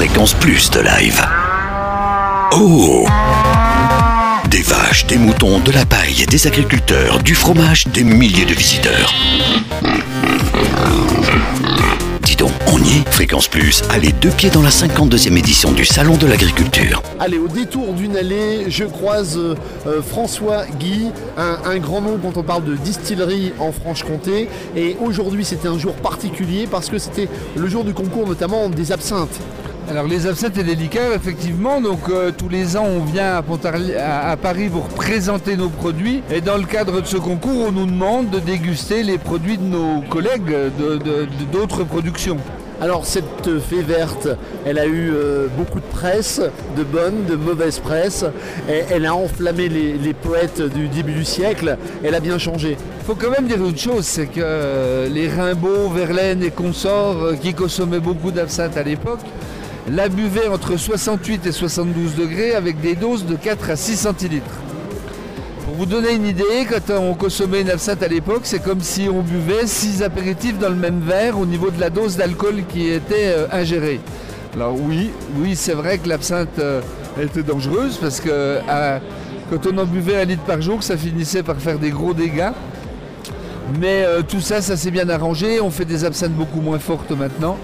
Fréquence Plus de live. Oh Des vaches, des moutons, de la paille, des agriculteurs, du fromage, des milliers de visiteurs. Dis donc, on y est Fréquence Plus, allez deux pieds dans la 52e édition du Salon de l'Agriculture. Allez, au détour d'une allée, je croise euh, euh, François Guy, un, un grand nom quand on parle de distillerie en Franche-Comté. Et aujourd'hui, c'était un jour particulier parce que c'était le jour du concours notamment des absinthes. Alors les absinthes et les liqueurs, effectivement, donc euh, tous les ans on vient à, Pontarli- à- à Paris pour présenter nos produits et dans le cadre de ce concours on nous demande de déguster les produits de nos collègues de- de- de- d'autres productions. Alors cette fée verte, elle a eu euh, beaucoup de presse, de bonne, de mauvaise presse. Et elle a enflammé les, les poètes du début du siècle. Elle a bien changé. Il faut quand même dire une chose, c'est que euh, les Rimbaud, Verlaine et consorts euh, qui consommaient beaucoup d'absinthe à l'époque, la buvaient entre 68 et 72 degrés avec des doses de 4 à 6 centilitres. Pour vous donner une idée, quand on consommait une absinthe à l'époque, c'est comme si on buvait 6 apéritifs dans le même verre au niveau de la dose d'alcool qui était euh, ingérée. Alors oui, oui, c'est vrai que l'absinthe euh, était dangereuse parce que quand on en buvait un litre par jour, ça finissait par faire des gros dégâts. Mais euh, tout ça, ça s'est bien arrangé. On fait des absinthes beaucoup moins fortes maintenant.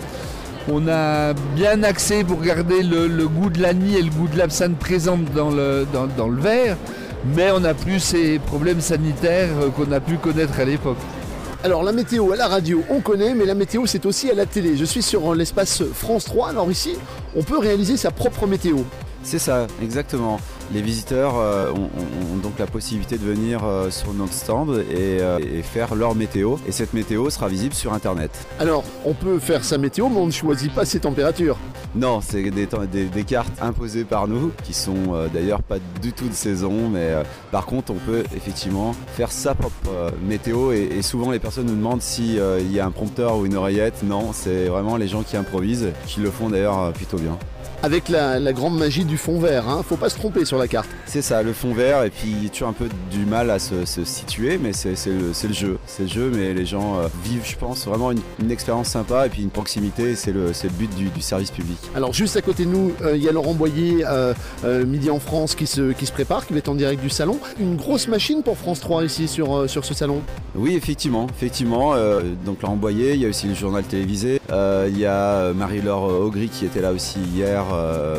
On a bien axé pour garder le, le goût de l'anis et le goût de l'absinthe présente dans le, dans, dans le verre. Mais on n'a plus ces problèmes sanitaires euh, qu'on a pu connaître à l'époque. Alors la météo à la radio, on connaît, mais la météo c'est aussi à la télé. Je suis sur euh, l'espace France 3. Alors ici, on peut réaliser sa propre météo. C'est ça, exactement. Les visiteurs euh, ont, donc la possibilité de venir euh, sur notre stand et, euh, et faire leur météo. Et cette météo sera visible sur Internet. Alors, on peut faire sa météo, mais on ne choisit pas ses températures. Non, c'est des, temps- des- des cartes imposées par nous, qui sont euh, d'ailleurs pas du tout de saison, mais euh, par contre, on peut effectivement faire sa propre euh, météo. Et, et souvent, les personnes nous demandent s'il y a un prompteur ou une oreillette. Non, c'est vraiment les gens qui improvisent, qui le font d'ailleurs plutôt bien. Avec la, grande magie du fond vert, hein. faut pas se tromper sur la carte. C'est ça, le fond vert, et puis il y a toujours un peu du mal à se, situer, mais c'est le jeu. C'est le jeu, mais les gens euh, vivent, je pense, vraiment une, une expérience sympa et puis une proximité, c'est le, c'est le but du, du service public. Alors juste à côté de nous, euh, il y a Laurent Boyer, euh, Midi en France, qui se, qui se prépare, qui va être en direct du salon. Une grosse machine pour France 3 ici sur, sur ce salon. Oui, effectivement, effectivement. donc Laurent Boyer, il y a aussi le journal télévisé, il y a Marie-Laure Augry qui était là aussi hier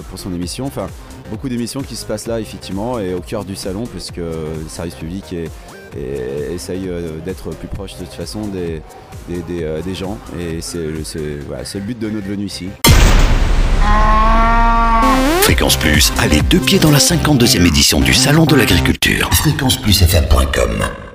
pour son émission. Enfin, beaucoup d'émissions qui se passent là, effectivement, et au cœur du salon, puisque le service public est, et essaye euh, d'être plus proche de toute façon des, des, des, euh, des gens et c'est voilà, c'est le but de notre venue ici. Fréquence Plus, allez deux pieds dans la 52e édition du Salon de l'Agriculture. Fréquenceplusfm.com